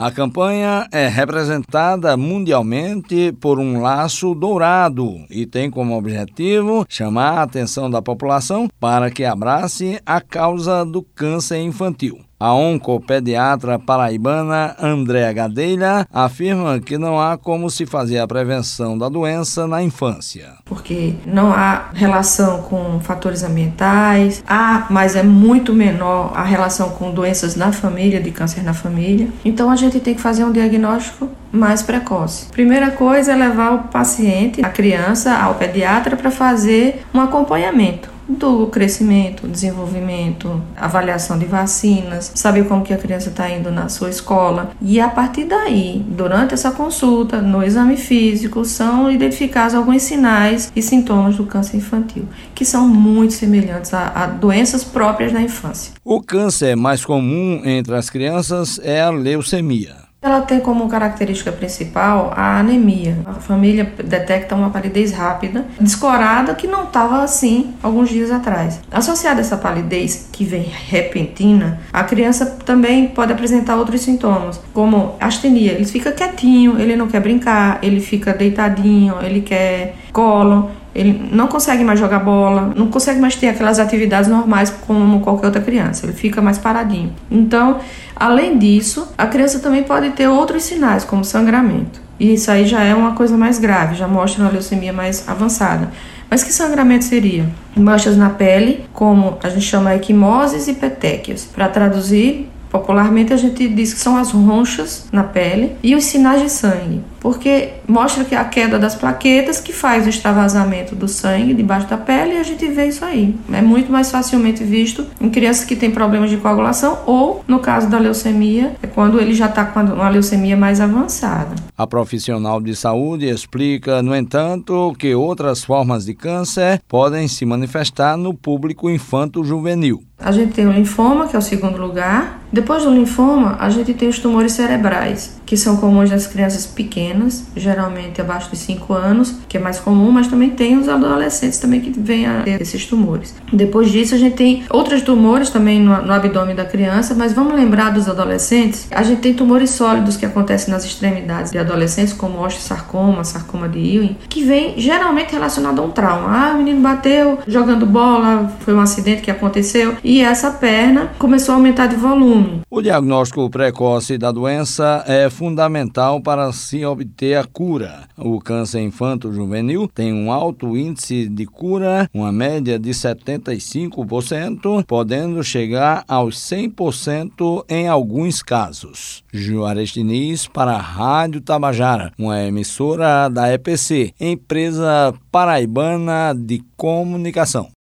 A campanha é representada mundialmente por um laço dourado e tem como objetivo chamar a atenção da população para que abrace a causa do câncer infantil. A oncopediatra paraibana Andréa Gadelha afirma que não há como se fazer a prevenção da doença na infância. Porque não há relação com fatores ambientais, há, mas é muito menor a relação com doenças na família, de câncer na família. Então a gente tem que fazer um diagnóstico mais precoce. Primeira coisa é levar o paciente, a criança, ao pediatra para fazer um acompanhamento do crescimento, desenvolvimento, avaliação de vacinas, saber como que a criança está indo na sua escola. E a partir daí, durante essa consulta, no exame físico, são identificados alguns sinais e sintomas do câncer infantil, que são muito semelhantes a, a doenças próprias da infância. O câncer mais comum entre as crianças é a leucemia. Ela tem como característica principal a anemia. A família detecta uma palidez rápida, descorada, que não estava assim alguns dias atrás. Associada a essa palidez, que vem repentina, a criança também pode apresentar outros sintomas, como astenia. Ele fica quietinho, ele não quer brincar, ele fica deitadinho, ele quer colo ele não consegue mais jogar bola, não consegue mais ter aquelas atividades normais como qualquer outra criança, ele fica mais paradinho. Então, além disso, a criança também pode ter outros sinais, como sangramento. E isso aí já é uma coisa mais grave, já mostra uma leucemia mais avançada. Mas que sangramento seria? Manchas na pele, como a gente chama equimoses e petequias. Para traduzir, Popularmente a gente diz que são as ronchas na pele e os sinais de sangue, porque mostra que a queda das plaquetas que faz o extravasamento do sangue debaixo da pele e a gente vê isso aí. É muito mais facilmente visto em crianças que têm problemas de coagulação ou, no caso da leucemia, é quando ele já está com uma leucemia mais avançada. A profissional de saúde explica, no entanto, que outras formas de câncer podem se manifestar no público infanto-juvenil. A gente tem o linfoma, que é o segundo lugar. Depois do linfoma, a gente tem os tumores cerebrais, que são comuns nas crianças pequenas, geralmente abaixo de 5 anos, que é mais comum, mas também tem os adolescentes também que vêm a ter esses tumores. Depois disso, a gente tem outros tumores também no, no abdômen da criança, mas vamos lembrar dos adolescentes, a gente tem tumores sólidos que acontecem nas extremidades de adolescentes, como osteosarcoma, sarcoma de Ewing, que vem geralmente relacionado a um trauma. Ah, o menino bateu jogando bola, foi um acidente que aconteceu, e essa perna começou a aumentar de volume. O diagnóstico precoce da doença é fundamental para se obter a cura. O câncer infanto-juvenil tem um alto índice de cura, uma média de 75%, podendo chegar aos 100% em alguns casos. Juarez Diniz para a Rádio Tabajara, uma emissora da EPC, empresa paraibana de comunicação.